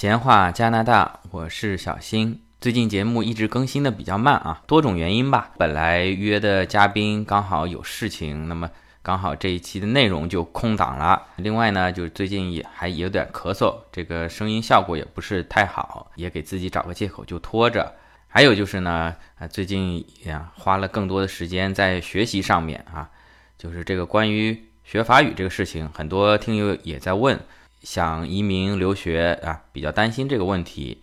闲话加拿大，我是小新。最近节目一直更新的比较慢啊，多种原因吧。本来约的嘉宾刚好有事情，那么刚好这一期的内容就空档了。另外呢，就是最近也还有点咳嗽，这个声音效果也不是太好，也给自己找个借口就拖着。还有就是呢，啊，最近呀花了更多的时间在学习上面啊，就是这个关于学法语这个事情，很多听友也在问。想移民留学啊，比较担心这个问题。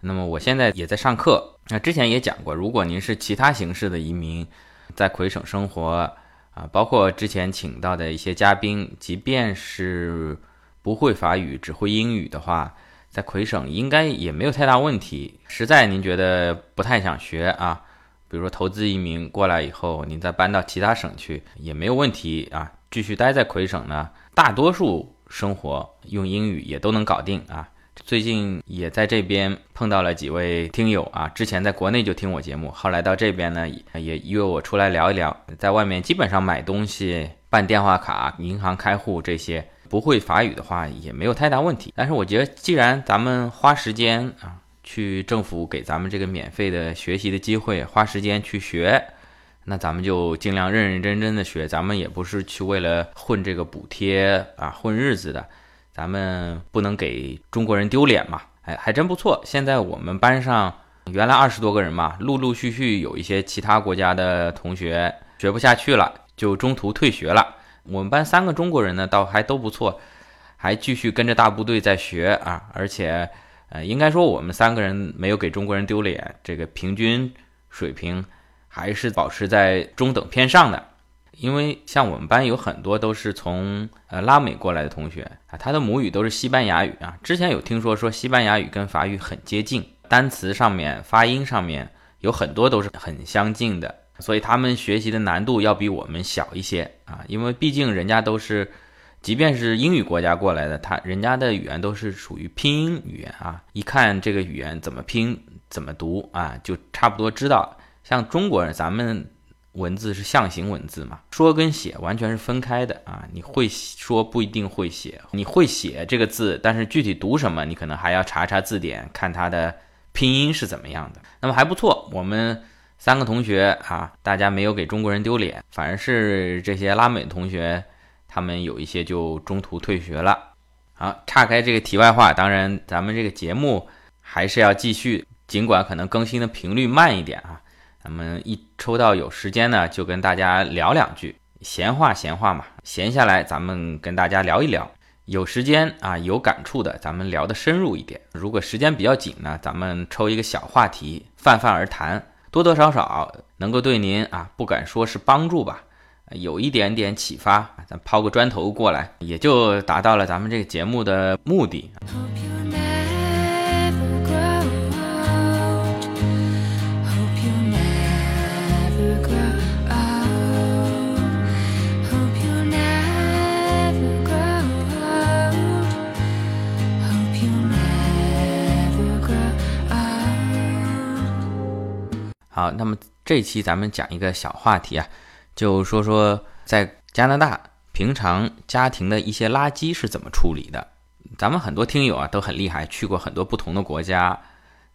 那么我现在也在上课。那之前也讲过，如果您是其他形式的移民，在魁省生活啊，包括之前请到的一些嘉宾，即便是不会法语，只会英语的话，在魁省应该也没有太大问题。实在您觉得不太想学啊，比如说投资移民过来以后，您再搬到其他省去也没有问题啊。继续待在魁省呢，大多数。生活用英语也都能搞定啊！最近也在这边碰到了几位听友啊，之前在国内就听我节目，后来到这边呢也约我出来聊一聊。在外面基本上买东西、办电话卡、银行开户这些，不会法语的话也没有太大问题。但是我觉得，既然咱们花时间啊，去政府给咱们这个免费的学习的机会，花时间去学。那咱们就尽量认认真真的学，咱们也不是去为了混这个补贴啊混日子的，咱们不能给中国人丢脸嘛。哎，还真不错。现在我们班上原来二十多个人嘛，陆陆续续有一些其他国家的同学学不下去了，就中途退学了。我们班三个中国人呢，倒还都不错，还继续跟着大部队在学啊。而且，呃，应该说我们三个人没有给中国人丢脸，这个平均水平。还是保持在中等偏上的，因为像我们班有很多都是从呃拉美过来的同学啊，他的母语都是西班牙语啊。之前有听说说西班牙语跟法语很接近，单词上面、发音上面有很多都是很相近的，所以他们学习的难度要比我们小一些啊。因为毕竟人家都是，即便是英语国家过来的，他人家的语言都是属于拼音语言啊，一看这个语言怎么拼、怎么读啊，就差不多知道。像中国人，咱们文字是象形文字嘛，说跟写完全是分开的啊。你会说不一定会写，你会写这个字，但是具体读什么，你可能还要查查字典，看它的拼音是怎么样的。那么还不错，我们三个同学啊，大家没有给中国人丢脸，反而是这些拉美同学，他们有一些就中途退学了。好，岔开这个题外话，当然咱们这个节目还是要继续，尽管可能更新的频率慢一点啊。咱们一抽到有时间呢，就跟大家聊两句闲话，闲话嘛，闲下来咱们跟大家聊一聊。有时间啊，有感触的，咱们聊得深入一点。如果时间比较紧呢，咱们抽一个小话题，泛泛而谈，多多少少能够对您啊，不敢说是帮助吧，有一点点启发。咱抛个砖头过来，也就达到了咱们这个节目的目的。好，那么这期咱们讲一个小话题啊，就说说在加拿大平常家庭的一些垃圾是怎么处理的。咱们很多听友啊都很厉害，去过很多不同的国家，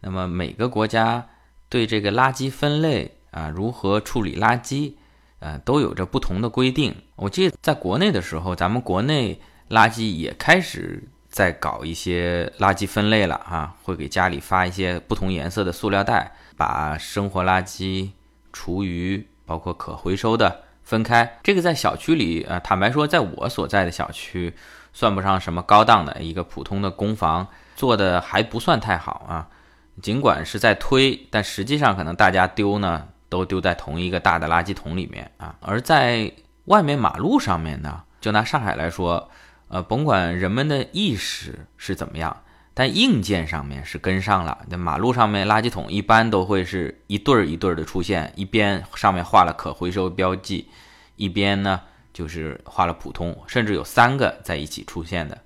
那么每个国家对这个垃圾分类啊，如何处理垃圾，呃，都有着不同的规定。我记得在国内的时候，咱们国内垃圾也开始在搞一些垃圾分类了啊，会给家里发一些不同颜色的塑料袋。把生活垃圾、厨余，包括可回收的分开。这个在小区里，呃，坦白说，在我所在的小区，算不上什么高档的一个普通的公房，做的还不算太好啊。尽管是在推，但实际上可能大家丢呢，都丢在同一个大的垃圾桶里面啊。而在外面马路上面呢，就拿上海来说，呃，甭管人们的意识是怎么样。但硬件上面是跟上了，那马路上面垃圾桶一般都会是一对儿一对儿的出现，一边上面画了可回收标记，一边呢就是画了普通，甚至有三个在一起出现的。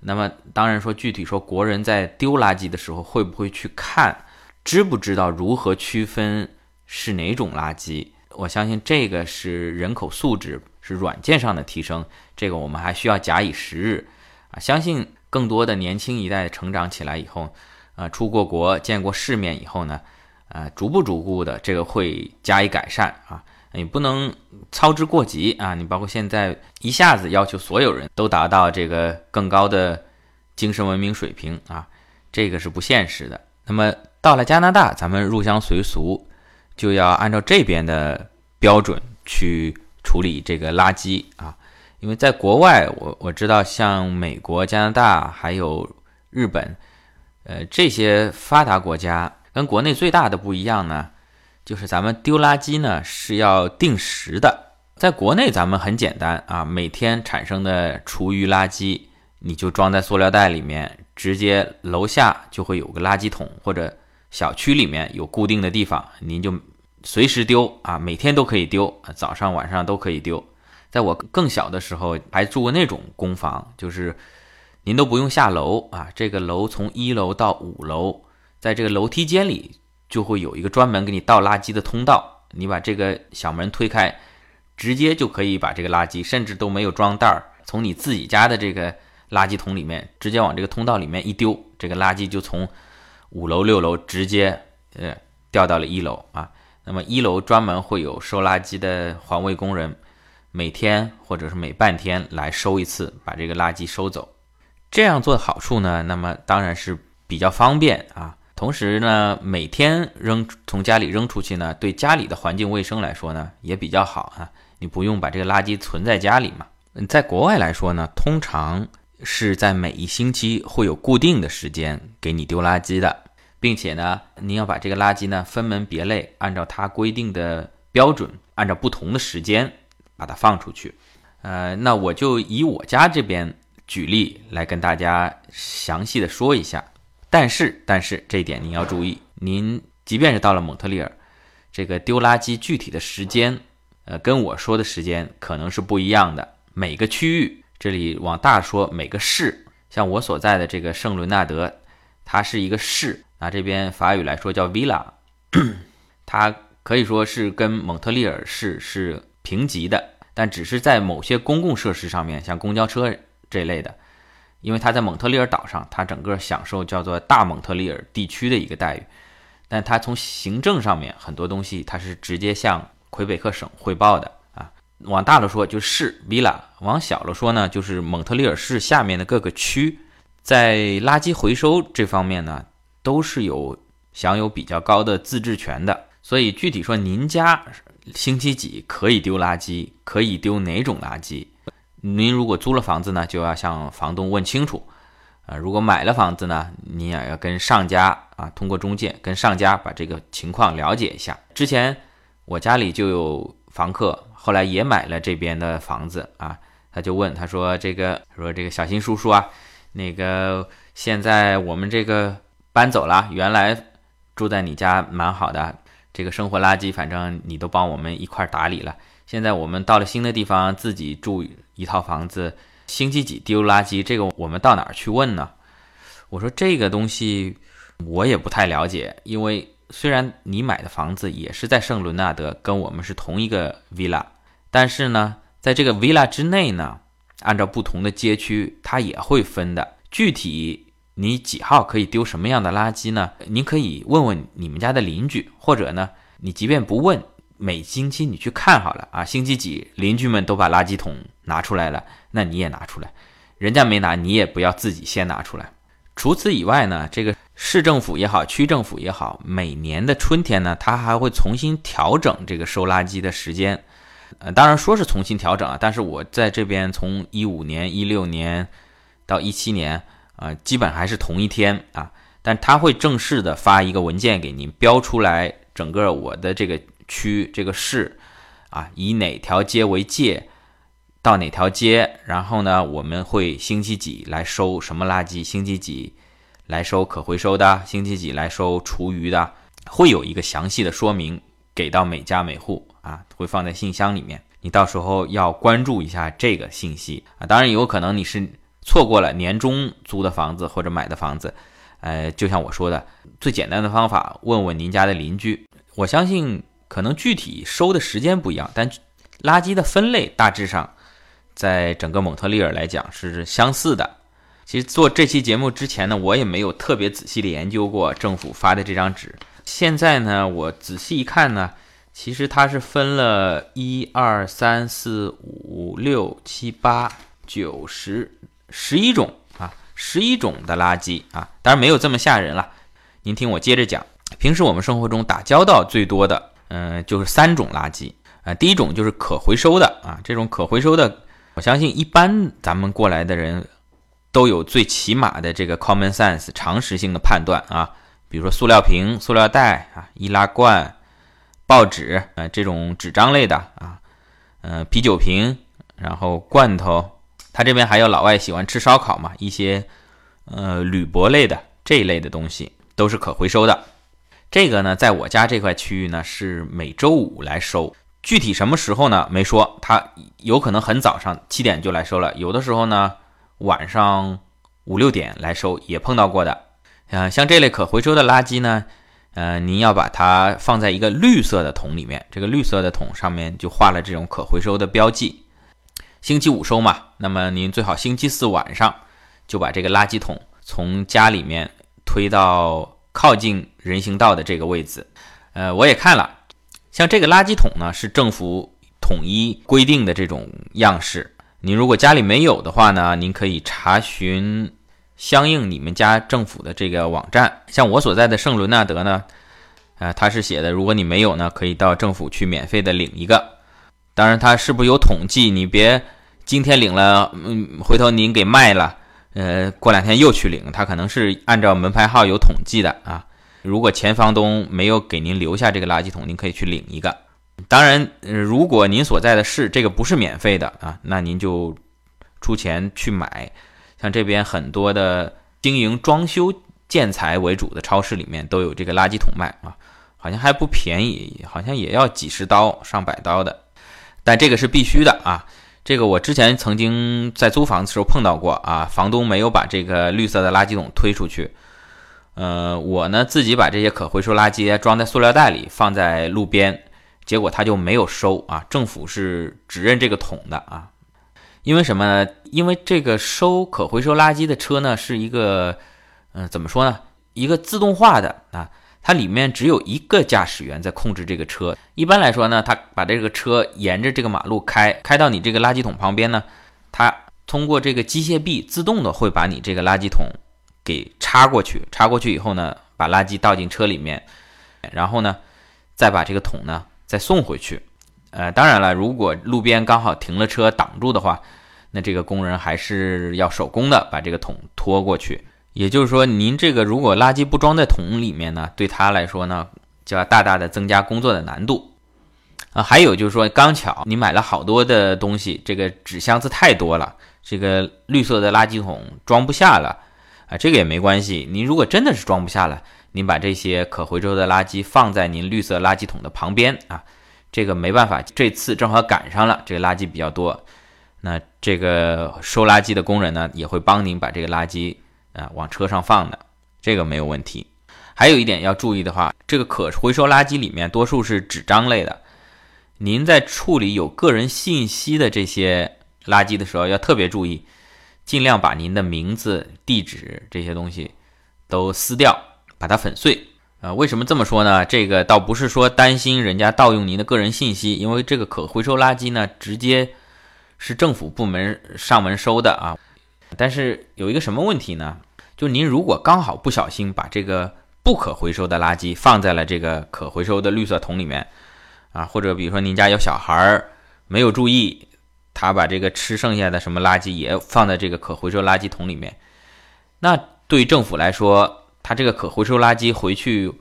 那么当然说具体说，国人在丢垃圾的时候会不会去看，知不知道如何区分是哪种垃圾？我相信这个是人口素质，是软件上的提升，这个我们还需要假以时日啊，相信。更多的年轻一代成长起来以后，呃，出过国、见过世面以后呢，呃，逐步逐步的这个会加以改善啊。你不能操之过急啊！你包括现在一下子要求所有人都达到这个更高的精神文明水平啊，这个是不现实的。那么到了加拿大，咱们入乡随俗，就要按照这边的标准去处理这个垃圾啊。因为在国外，我我知道像美国、加拿大还有日本，呃，这些发达国家跟国内最大的不一样呢。就是咱们丢垃圾呢是要定时的，在国内咱们很简单啊，每天产生的厨余垃圾你就装在塑料袋里面，直接楼下就会有个垃圾桶，或者小区里面有固定的地方，您就随时丢啊，每天都可以丢，早上晚上都可以丢。在我更小的时候还住过那种公房，就是您都不用下楼啊，这个楼从一楼到五楼，在这个楼梯间里。就会有一个专门给你倒垃圾的通道，你把这个小门推开，直接就可以把这个垃圾，甚至都没有装袋儿，从你自己家的这个垃圾桶里面直接往这个通道里面一丢，这个垃圾就从五楼六楼直接呃掉到了一楼啊。那么一楼专门会有收垃圾的环卫工人，每天或者是每半天来收一次，把这个垃圾收走。这样做的好处呢，那么当然是比较方便啊。同时呢，每天扔从家里扔出去呢，对家里的环境卫生来说呢，也比较好啊。你不用把这个垃圾存在家里嘛。在国外来说呢，通常是在每一星期会有固定的时间给你丢垃圾的，并且呢，你要把这个垃圾呢分门别类，按照它规定的标准，按照不同的时间把它放出去。呃，那我就以我家这边举例来跟大家详细的说一下。但是，但是这一点您要注意，您即便是到了蒙特利尔，这个丢垃圾具体的时间，呃，跟我说的时间可能是不一样的。每个区域，这里往大说，每个市，像我所在的这个圣伦纳德，它是一个市，啊这边法语来说叫 villa，它可以说是跟蒙特利尔市是平级的，但只是在某些公共设施上面，像公交车这类的。因为他在蒙特利尔岛上，他整个享受叫做大蒙特利尔地区的一个待遇，但他从行政上面很多东西，他是直接向魁北克省汇报的啊。往大了说就是 villa，往小了说呢就是蒙特利尔市下面的各个区，在垃圾回收这方面呢都是有享有比较高的自治权的。所以具体说，您家星期几可以丢垃圾，可以丢哪种垃圾？您如果租了房子呢，就要向房东问清楚，啊，如果买了房子呢，你也要跟上家啊，通过中介跟上家把这个情况了解一下。之前我家里就有房客，后来也买了这边的房子啊，他就问他说：“这个说这个小新叔叔啊，那个现在我们这个搬走了，原来住在你家蛮好的，这个生活垃圾反正你都帮我们一块打理了。现在我们到了新的地方，自己住。”一套房子星期几丢垃圾？这个我们到哪儿去问呢？我说这个东西我也不太了解，因为虽然你买的房子也是在圣伦纳德，跟我们是同一个 villa，但是呢，在这个 villa 之内呢，按照不同的街区，它也会分的。具体你几号可以丢什么样的垃圾呢？您可以问问你们家的邻居，或者呢，你即便不问。每星期你去看好了啊，星期几邻居们都把垃圾桶拿出来了，那你也拿出来，人家没拿，你也不要自己先拿出来。除此以外呢，这个市政府也好，区政府也好，每年的春天呢，他还会重新调整这个收垃圾的时间。呃，当然说是重新调整啊，但是我在这边从一五年、一六年到一七年啊，基本还是同一天啊，但他会正式的发一个文件给您，标出来整个我的这个。区这个市，啊，以哪条街为界，到哪条街，然后呢，我们会星期几来收什么垃圾？星期几来收可回收的？星期几来收厨余的？会有一个详细的说明给到每家每户啊，会放在信箱里面。你到时候要关注一下这个信息啊。当然，有可能你是错过了年终租的房子或者买的房子，呃，就像我说的，最简单的方法，问问您家的邻居，我相信。可能具体收的时间不一样，但垃圾的分类大致上，在整个蒙特利尔来讲是相似的。其实做这期节目之前呢，我也没有特别仔细的研究过政府发的这张纸。现在呢，我仔细一看呢，其实它是分了一二三四五六七八九十十一种啊，十一种的垃圾啊，当然没有这么吓人了。您听我接着讲，平时我们生活中打交道最多的，嗯，就是三种垃圾啊。第一种就是可回收的啊，这种可回收的，我相信一般咱们过来的人。都有最起码的这个 common sense 常识性的判断啊，比如说塑料瓶、塑料袋啊、易拉罐、报纸啊这种纸张类的啊，嗯，啤酒瓶，然后罐头，他这边还有老外喜欢吃烧烤嘛，一些呃铝箔类的这一类的东西都是可回收的。这个呢，在我家这块区域呢是每周五来收，具体什么时候呢没说，他有可能很早上七点就来收了，有的时候呢。晚上五六点来收也碰到过的，呃，像这类可回收的垃圾呢，呃，您要把它放在一个绿色的桶里面，这个绿色的桶上面就画了这种可回收的标记。星期五收嘛，那么您最好星期四晚上就把这个垃圾桶从家里面推到靠近人行道的这个位置。呃，我也看了，像这个垃圾桶呢是政府统一规定的这种样式。您如果家里没有的话呢，您可以查询相应你们家政府的这个网站。像我所在的圣伦纳德呢，呃，他是写的，如果你没有呢，可以到政府去免费的领一个。当然，他是不是有统计？你别今天领了，嗯，回头您给卖了，呃，过两天又去领，他可能是按照门牌号有统计的啊。如果前房东没有给您留下这个垃圾桶，您可以去领一个。当然，如果您所在的市这个不是免费的啊，那您就出钱去买。像这边很多的经营装修建材为主的超市里面都有这个垃圾桶卖啊，好像还不便宜，好像也要几十刀、上百刀的。但这个是必须的啊，这个我之前曾经在租房子时候碰到过啊，房东没有把这个绿色的垃圾桶推出去，呃，我呢自己把这些可回收垃圾装在塑料袋里放在路边。结果他就没有收啊，政府是只认这个桶的啊，因为什么呢？因为这个收可回收垃圾的车呢是一个，嗯，怎么说呢？一个自动化的啊，它里面只有一个驾驶员在控制这个车。一般来说呢，他把这个车沿着这个马路开，开到你这个垃圾桶旁边呢，他通过这个机械臂自动的会把你这个垃圾桶给插过去，插过去以后呢，把垃圾倒进车里面，然后呢，再把这个桶呢。再送回去，呃，当然了，如果路边刚好停了车挡住的话，那这个工人还是要手工的把这个桶拖过去。也就是说，您这个如果垃圾不装在桶里面呢，对他来说呢，就要大大的增加工作的难度。啊，还有就是说，刚巧你买了好多的东西，这个纸箱子太多了，这个绿色的垃圾桶装不下了，啊，这个也没关系。您如果真的是装不下了。您把这些可回收的垃圾放在您绿色垃圾桶的旁边啊，这个没办法，这次正好赶上了，这个垃圾比较多，那这个收垃圾的工人呢也会帮您把这个垃圾啊往车上放的，这个没有问题。还有一点要注意的话，这个可回收垃圾里面多数是纸张类的，您在处理有个人信息的这些垃圾的时候要特别注意，尽量把您的名字、地址这些东西都撕掉。把它粉碎，呃，为什么这么说呢？这个倒不是说担心人家盗用您的个人信息，因为这个可回收垃圾呢，直接是政府部门上门收的啊。但是有一个什么问题呢？就您如果刚好不小心把这个不可回收的垃圾放在了这个可回收的绿色桶里面啊，或者比如说您家有小孩儿没有注意，他把这个吃剩下的什么垃圾也放在这个可回收垃圾桶里面，那对于政府来说，它这个可回收垃圾回去，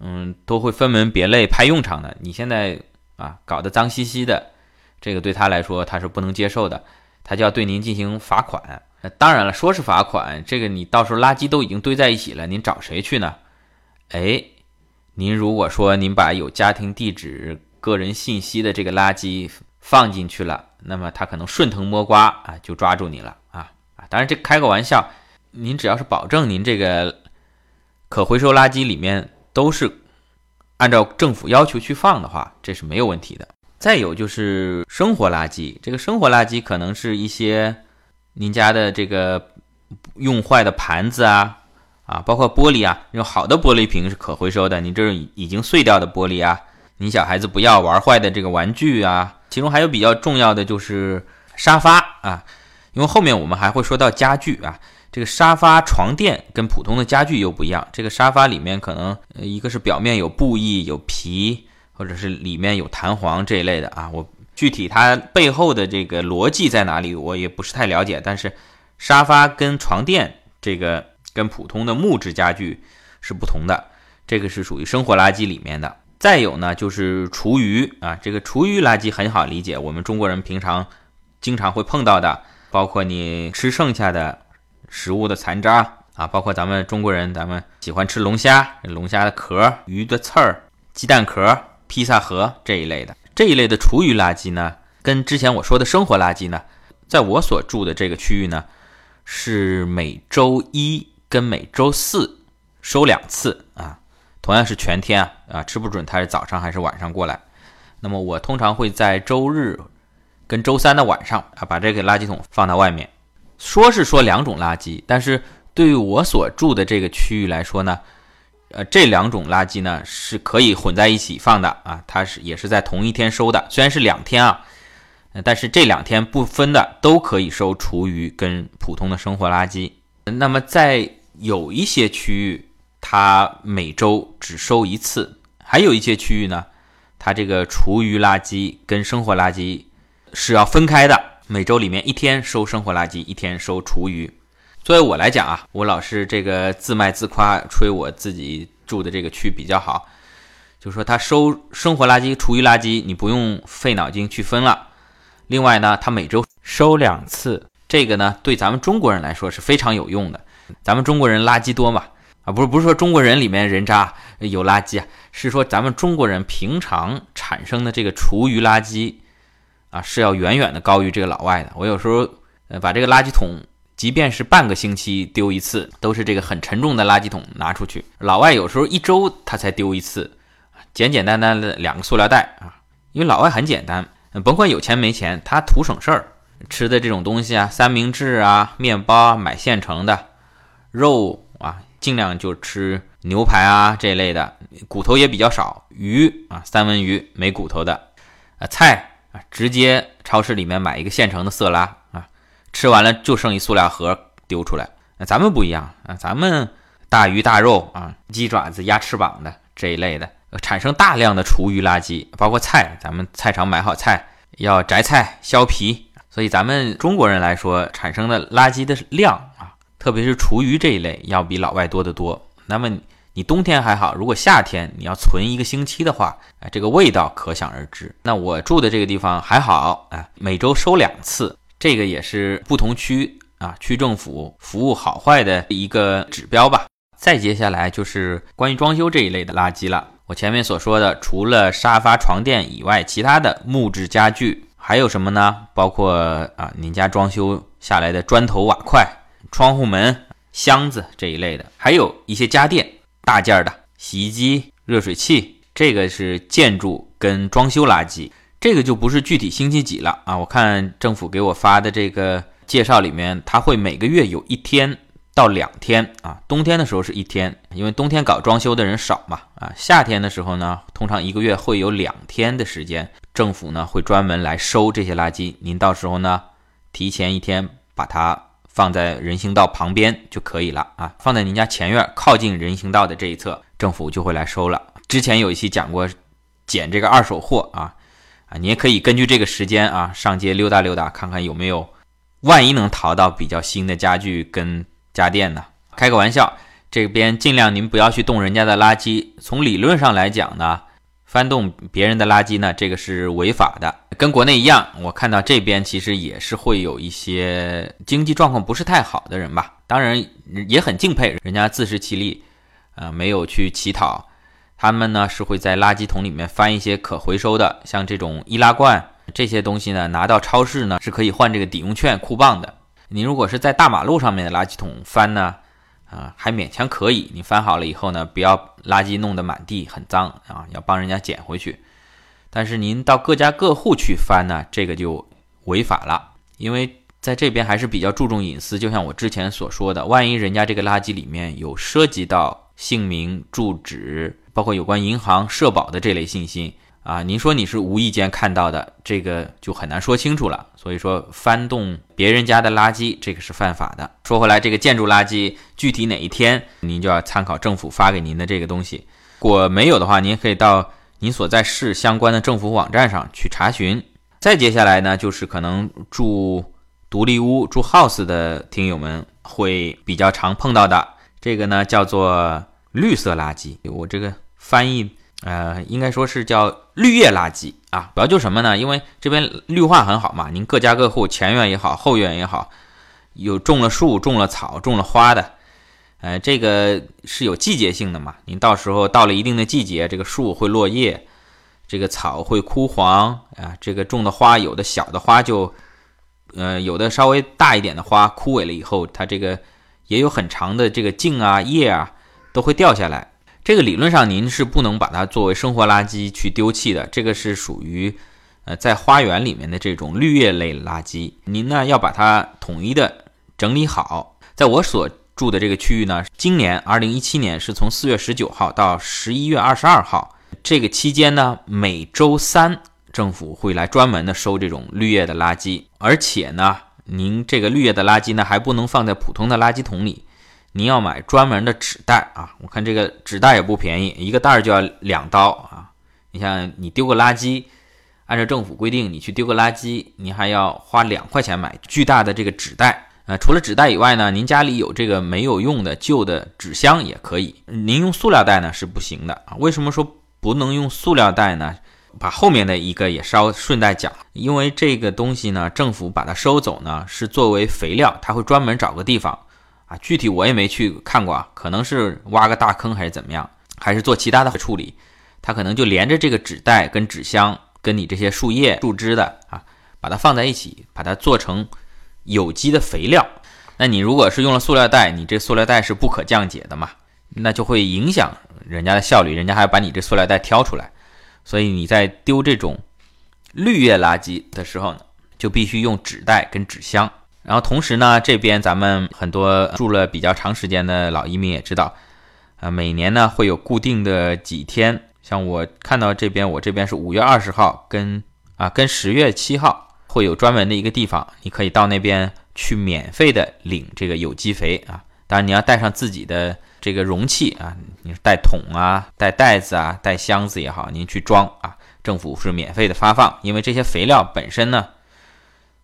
嗯，都会分门别类派用场的。你现在啊搞得脏兮兮的，这个对他来说他是不能接受的，他就要对您进行罚款。当然了，说是罚款，这个你到时候垃圾都已经堆在一起了，您找谁去呢？哎，您如果说您把有家庭地址、个人信息的这个垃圾放进去了，那么他可能顺藤摸瓜啊，就抓住你了啊啊！当然这开个玩笑，您只要是保证您这个。可回收垃圾里面都是按照政府要求去放的话，这是没有问题的。再有就是生活垃圾，这个生活垃圾可能是一些您家的这个用坏的盘子啊，啊，包括玻璃啊，用好的玻璃瓶是可回收的。你这种已经碎掉的玻璃啊，你小孩子不要玩坏的这个玩具啊。其中还有比较重要的就是沙发啊，因为后面我们还会说到家具啊。这个沙发、床垫跟普通的家具又不一样。这个沙发里面可能一个是表面有布艺、有皮，或者是里面有弹簧这一类的啊。我具体它背后的这个逻辑在哪里，我也不是太了解。但是沙发跟床垫这个跟普通的木质家具是不同的，这个是属于生活垃圾里面的。再有呢，就是厨余啊，这个厨余垃圾很好理解，我们中国人平常经常会碰到的，包括你吃剩下的。食物的残渣啊，包括咱们中国人，咱们喜欢吃龙虾，龙虾的壳、鱼的刺儿、鸡蛋壳、披萨盒这一类的，这一类的厨余垃圾呢，跟之前我说的生活垃圾呢，在我所住的这个区域呢，是每周一跟每周四收两次啊，同样是全天啊啊，吃不准它是早上还是晚上过来。那么我通常会在周日跟周三的晚上啊，把这个垃圾桶放到外面。说是说两种垃圾，但是对于我所住的这个区域来说呢，呃，这两种垃圾呢是可以混在一起放的啊，它是也是在同一天收的，虽然是两天啊，但是这两天不分的都可以收厨余跟普通的生活垃圾。那么在有一些区域，它每周只收一次，还有一些区域呢，它这个厨余垃圾跟生活垃圾是要分开的。每周里面一天收生活垃圾，一天收厨余。作为我来讲啊，我老是这个自卖自夸，吹我自己住的这个区比较好，就说他收生活垃圾、厨余垃圾，你不用费脑筋去分了。另外呢，他每周收两次，这个呢对咱们中国人来说是非常有用的。咱们中国人垃圾多嘛？啊，不是不是说中国人里面人渣有垃圾啊，是说咱们中国人平常产生的这个厨余垃圾。啊，是要远远的高于这个老外的。我有时候，呃，把这个垃圾桶，即便是半个星期丢一次，都是这个很沉重的垃圾桶拿出去。老外有时候一周他才丢一次，简简单单的两个塑料袋啊。因为老外很简单，甭管有钱没钱，他图省事儿。吃的这种东西啊，三明治啊、面包啊，买现成的；肉啊，尽量就吃牛排啊这类的，骨头也比较少。鱼啊，三文鱼没骨头的，啊菜。啊，直接超市里面买一个现成的色拉，吃完了就剩一塑料盒丢出来。那咱们不一样啊，咱们大鱼大肉啊，鸡爪子、鸭翅膀的这一类的，产生大量的厨余垃圾，包括菜，咱们菜场买好菜要摘菜削皮，所以咱们中国人来说产生的垃圾的量啊，特别是厨余这一类，要比老外多得多。那么。你冬天还好，如果夏天你要存一个星期的话，哎，这个味道可想而知。那我住的这个地方还好，哎，每周收两次，这个也是不同区啊区政府服务好坏的一个指标吧。再接下来就是关于装修这一类的垃圾了。我前面所说的，除了沙发、床垫以外，其他的木质家具还有什么呢？包括啊，您家装修下来的砖头瓦块、窗户门、箱子这一类的，还有一些家电。大件的洗衣机、热水器，这个是建筑跟装修垃圾，这个就不是具体星期几了啊。我看政府给我发的这个介绍里面，它会每个月有一天到两天啊。冬天的时候是一天，因为冬天搞装修的人少嘛啊。夏天的时候呢，通常一个月会有两天的时间，政府呢会专门来收这些垃圾。您到时候呢，提前一天把它。放在人行道旁边就可以了啊，放在您家前院靠近人行道的这一侧，政府就会来收了。之前有一期讲过捡这个二手货啊，啊，你也可以根据这个时间啊上街溜达溜达，看看有没有，万一能淘到比较新的家具跟家电呢？开个玩笑，这边尽量您不要去动人家的垃圾。从理论上来讲呢。翻动别人的垃圾呢，这个是违法的，跟国内一样。我看到这边其实也是会有一些经济状况不是太好的人吧，当然也很敬佩人家自食其力，呃，没有去乞讨。他们呢是会在垃圾桶里面翻一些可回收的，像这种易拉罐这些东西呢，拿到超市呢是可以换这个抵用券、酷棒的。你如果是在大马路上面的垃圾桶翻呢？啊，还勉强可以。你翻好了以后呢，不要垃圾弄得满地很脏啊，要帮人家捡回去。但是您到各家各户去翻呢，这个就违法了，因为。在这边还是比较注重隐私，就像我之前所说的，万一人家这个垃圾里面有涉及到姓名、住址，包括有关银行、社保的这类信息啊，您说你是无意间看到的，这个就很难说清楚了。所以说，翻动别人家的垃圾，这个是犯法的。说回来，这个建筑垃圾具体哪一天，您就要参考政府发给您的这个东西。如果没有的话，您可以到您所在市相关的政府网站上去查询。再接下来呢，就是可能住。独立屋住 house 的听友们会比较常碰到的，这个呢叫做绿色垃圾。我这个翻译，呃，应该说是叫绿叶垃圾啊。主要就什么呢？因为这边绿化很好嘛，您各家各户前院也好，后院也好，有种了树、种了草、种了花的，呃，这个是有季节性的嘛。您到时候到了一定的季节，这个树会落叶，这个草会枯黄啊，这个种的花有的小的花就。呃，有的稍微大一点的花枯萎了以后，它这个也有很长的这个茎啊、叶啊都会掉下来。这个理论上您是不能把它作为生活垃圾去丢弃的，这个是属于呃在花园里面的这种绿叶类垃圾。您呢要把它统一的整理好。在我所住的这个区域呢，今年二零一七年是从四月十九号到十一月二十二号这个期间呢，每周三。政府会来专门的收这种绿叶的垃圾，而且呢，您这个绿叶的垃圾呢还不能放在普通的垃圾桶里，您要买专门的纸袋啊。我看这个纸袋也不便宜，一个袋儿就要两刀啊。你像你丢个垃圾，按照政府规定，你去丢个垃圾，你还要花两块钱买巨大的这个纸袋。呃，除了纸袋以外呢，您家里有这个没有用的旧的纸箱也可以。您用塑料袋呢是不行的啊。为什么说不能用塑料袋呢？把后面的一个也稍顺带讲，因为这个东西呢，政府把它收走呢，是作为肥料，他会专门找个地方啊，具体我也没去看过啊，可能是挖个大坑还是怎么样，还是做其他的处理，它可能就连着这个纸袋跟纸箱跟你这些树叶树枝的啊，把它放在一起，把它做成有机的肥料。那你如果是用了塑料袋，你这塑料袋是不可降解的嘛，那就会影响人家的效率，人家还要把你这塑料袋挑出来。所以你在丢这种绿叶垃圾的时候呢，就必须用纸袋跟纸箱。然后同时呢，这边咱们很多住了比较长时间的老移民也知道，啊，每年呢会有固定的几天，像我看到这边，我这边是五月二十号跟啊跟十月七号会有专门的一个地方，你可以到那边去免费的领这个有机肥啊。当然你要带上自己的。这个容器啊，你带桶啊，带袋子啊，带箱子也好，您去装啊，政府是免费的发放。因为这些肥料本身呢，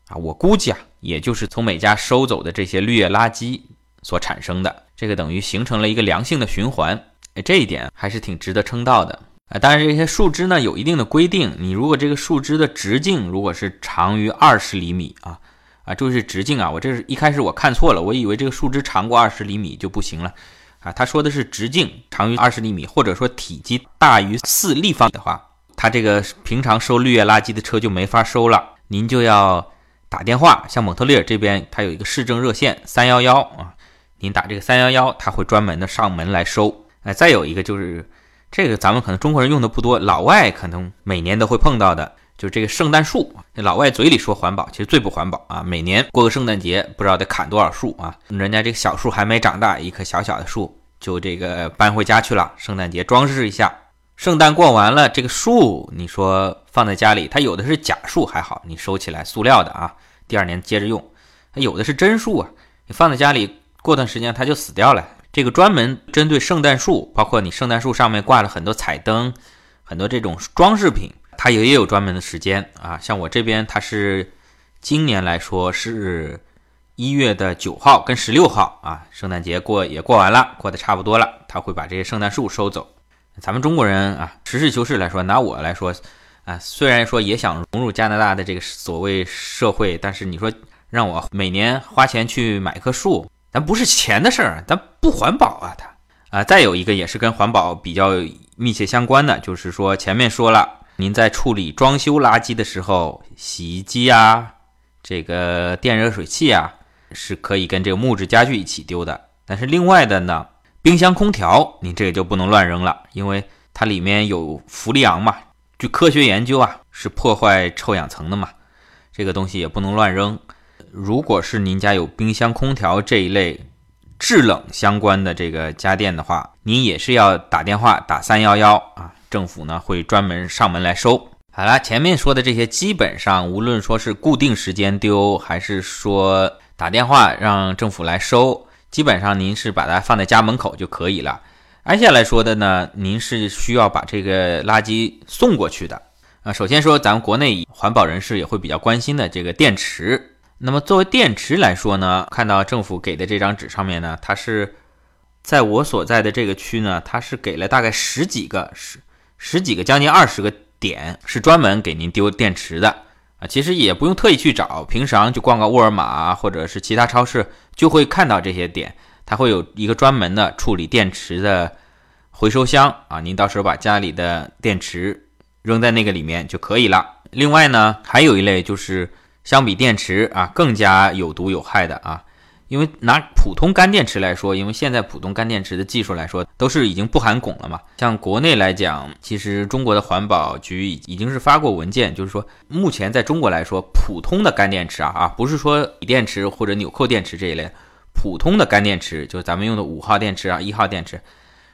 啊，我估计啊，也就是从每家收走的这些绿叶垃圾所产生的，这个等于形成了一个良性的循环。哎，这一点还是挺值得称道的啊。当然，这些树枝呢有一定的规定，你如果这个树枝的直径如果是长于二十厘米啊，啊，注意是直径啊，我这是一开始我看错了，我以为这个树枝长过二十厘米就不行了。啊，他说的是直径长于二十厘米，或者说体积大于四立方的话，他这个平常收绿叶垃圾的车就没法收了，您就要打电话，像蒙特利尔这边，它有一个市政热线三幺幺啊，您打这个三幺幺，他会专门的上门来收。哎，再有一个就是这个咱们可能中国人用的不多，老外可能每年都会碰到的，就是这个圣诞树。老外嘴里说环保，其实最不环保啊！每年过个圣诞节，不知道得砍多少树啊！人家这个小树还没长大，一棵小小的树就这个搬回家去了，圣诞节装饰一下。圣诞过完了，这个树你说放在家里，它有的是假树还好，你收起来塑料的啊，第二年接着用；它有的是真树啊，你放在家里过段时间它就死掉了。这个专门针对圣诞树，包括你圣诞树上面挂了很多彩灯，很多这种装饰品。它也也有专门的时间啊，像我这边，它是今年来说是一月的九号跟十六号啊，圣诞节过也过完了，过得差不多了，他会把这些圣诞树收走。咱们中国人啊，实事求是来说，拿我来说啊，虽然说也想融入加拿大的这个所谓社会，但是你说让我每年花钱去买棵树，咱不是钱的事儿，咱不环保啊，它啊，再有一个也是跟环保比较密切相关的，就是说前面说了。您在处理装修垃圾的时候，洗衣机啊，这个电热水器啊，是可以跟这个木质家具一起丢的。但是另外的呢，冰箱、空调，你这个就不能乱扔了，因为它里面有氟利昂嘛。据科学研究啊，是破坏臭氧层的嘛，这个东西也不能乱扔。如果是您家有冰箱、空调这一类制冷相关的这个家电的话，您也是要打电话打三幺幺啊，政府呢会专门上门来收。好了，前面说的这些基本上无论说是固定时间丢，还是说打电话让政府来收，基本上您是把它放在家门口就可以了。挨下来说的呢，您是需要把这个垃圾送过去的啊。首先说咱们国内环保人士也会比较关心的这个电池。那么作为电池来说呢，看到政府给的这张纸上面呢，它是在我所在的这个区呢，它是给了大概十几个十十几个将近二十个点，是专门给您丢电池的其实也不用特意去找，平常就逛个沃尔玛或者是其他超市，就会看到这些点。它会有一个专门的处理电池的回收箱啊，您到时候把家里的电池扔在那个里面就可以了。另外呢，还有一类就是相比电池啊更加有毒有害的啊，因为拿普通干电池来说，因为现在普通干电池的技术来说都是已经不含汞了嘛。像国内来讲，其实中国的环保局已已经是发过文件，就是说目前在中国来说，普通的干电池啊啊，不是说锂电池或者纽扣电池这一类。普通的干电池，就是咱们用的五号电池啊、一号电池，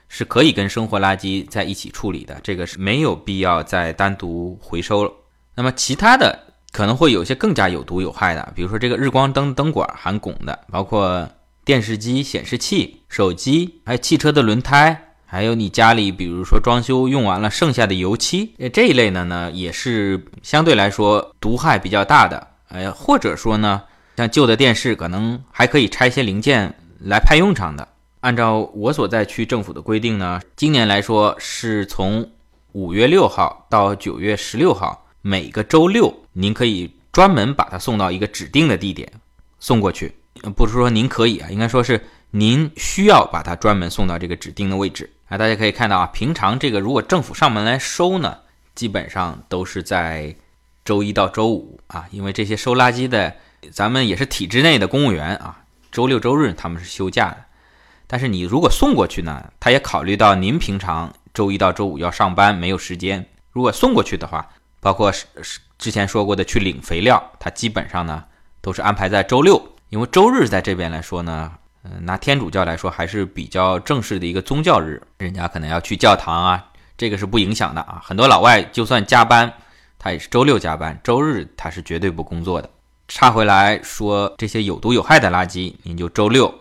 是可以跟生活垃圾在一起处理的，这个是没有必要再单独回收了。那么其他的可能会有些更加有毒有害的，比如说这个日光灯灯管含汞的，包括电视机显示器、手机，还有汽车的轮胎，还有你家里比如说装修用完了剩下的油漆，这一类的呢，也是相对来说毒害比较大的。哎，或者说呢？像旧的电视，可能还可以拆一些零件来派用场的。按照我所在区政府的规定呢，今年来说是从五月六号到九月十六号，每个周六您可以专门把它送到一个指定的地点送过去。不是说您可以啊，应该说是您需要把它专门送到这个指定的位置啊。大家可以看到啊，平常这个如果政府上门来收呢，基本上都是在周一到周五啊，因为这些收垃圾的。咱们也是体制内的公务员啊，周六周日他们是休假的。但是你如果送过去呢，他也考虑到您平常周一到周五要上班没有时间。如果送过去的话，包括是是之前说过的去领肥料，它基本上呢都是安排在周六，因为周日在这边来说呢，嗯，拿天主教来说还是比较正式的一个宗教日，人家可能要去教堂啊，这个是不影响的啊。很多老外就算加班，他也是周六加班，周日他是绝对不工作的。插回来说，这些有毒有害的垃圾，您就周六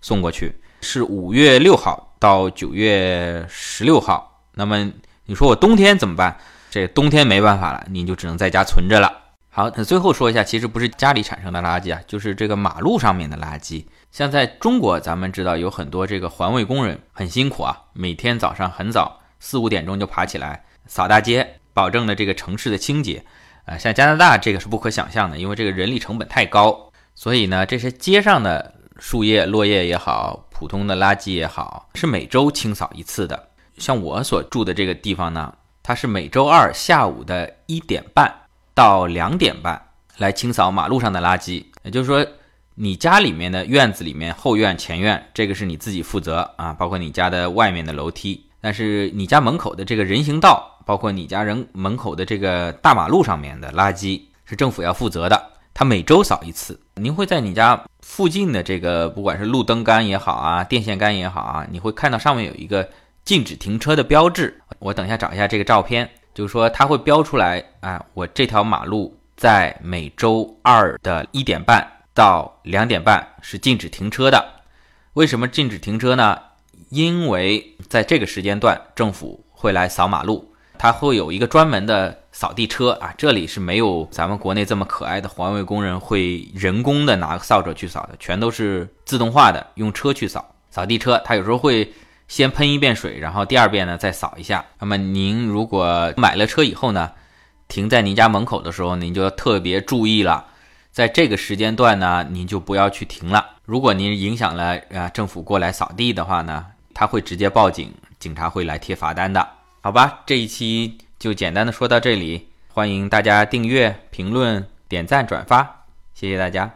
送过去，是五月六号到九月十六号。那么你说我冬天怎么办？这冬天没办法了，您就只能在家存着了。好，那最后说一下，其实不是家里产生的垃圾啊，就是这个马路上面的垃圾。像在中国，咱们知道有很多这个环卫工人很辛苦啊，每天早上很早四五点钟就爬起来扫大街，保证了这个城市的清洁。啊，像加拿大这个是不可想象的，因为这个人力成本太高，所以呢，这些街上的树叶、落叶也好，普通的垃圾也好，是每周清扫一次的。像我所住的这个地方呢，它是每周二下午的一点半到两点半来清扫马路上的垃圾。也就是说，你家里面的院子里面、后院、前院，这个是你自己负责啊，包括你家的外面的楼梯，但是你家门口的这个人行道。包括你家人门口的这个大马路上面的垃圾是政府要负责的，他每周扫一次。您会在你家附近的这个，不管是路灯杆也好啊，电线杆也好啊，你会看到上面有一个禁止停车的标志。我等一下找一下这个照片，就是说它会标出来啊，我这条马路在每周二的一点半到两点半是禁止停车的。为什么禁止停车呢？因为在这个时间段政府会来扫马路。它会有一个专门的扫地车啊，这里是没有咱们国内这么可爱的环卫工人会人工的拿个扫帚去扫的，全都是自动化的，用车去扫。扫地车它有时候会先喷一遍水，然后第二遍呢再扫一下。那么您如果买了车以后呢，停在您家门口的时候，您就要特别注意了，在这个时间段呢，您就不要去停了。如果您影响了啊政府过来扫地的话呢，他会直接报警，警察会来贴罚单的。好吧，这一期就简单的说到这里，欢迎大家订阅、评论、点赞、转发，谢谢大家。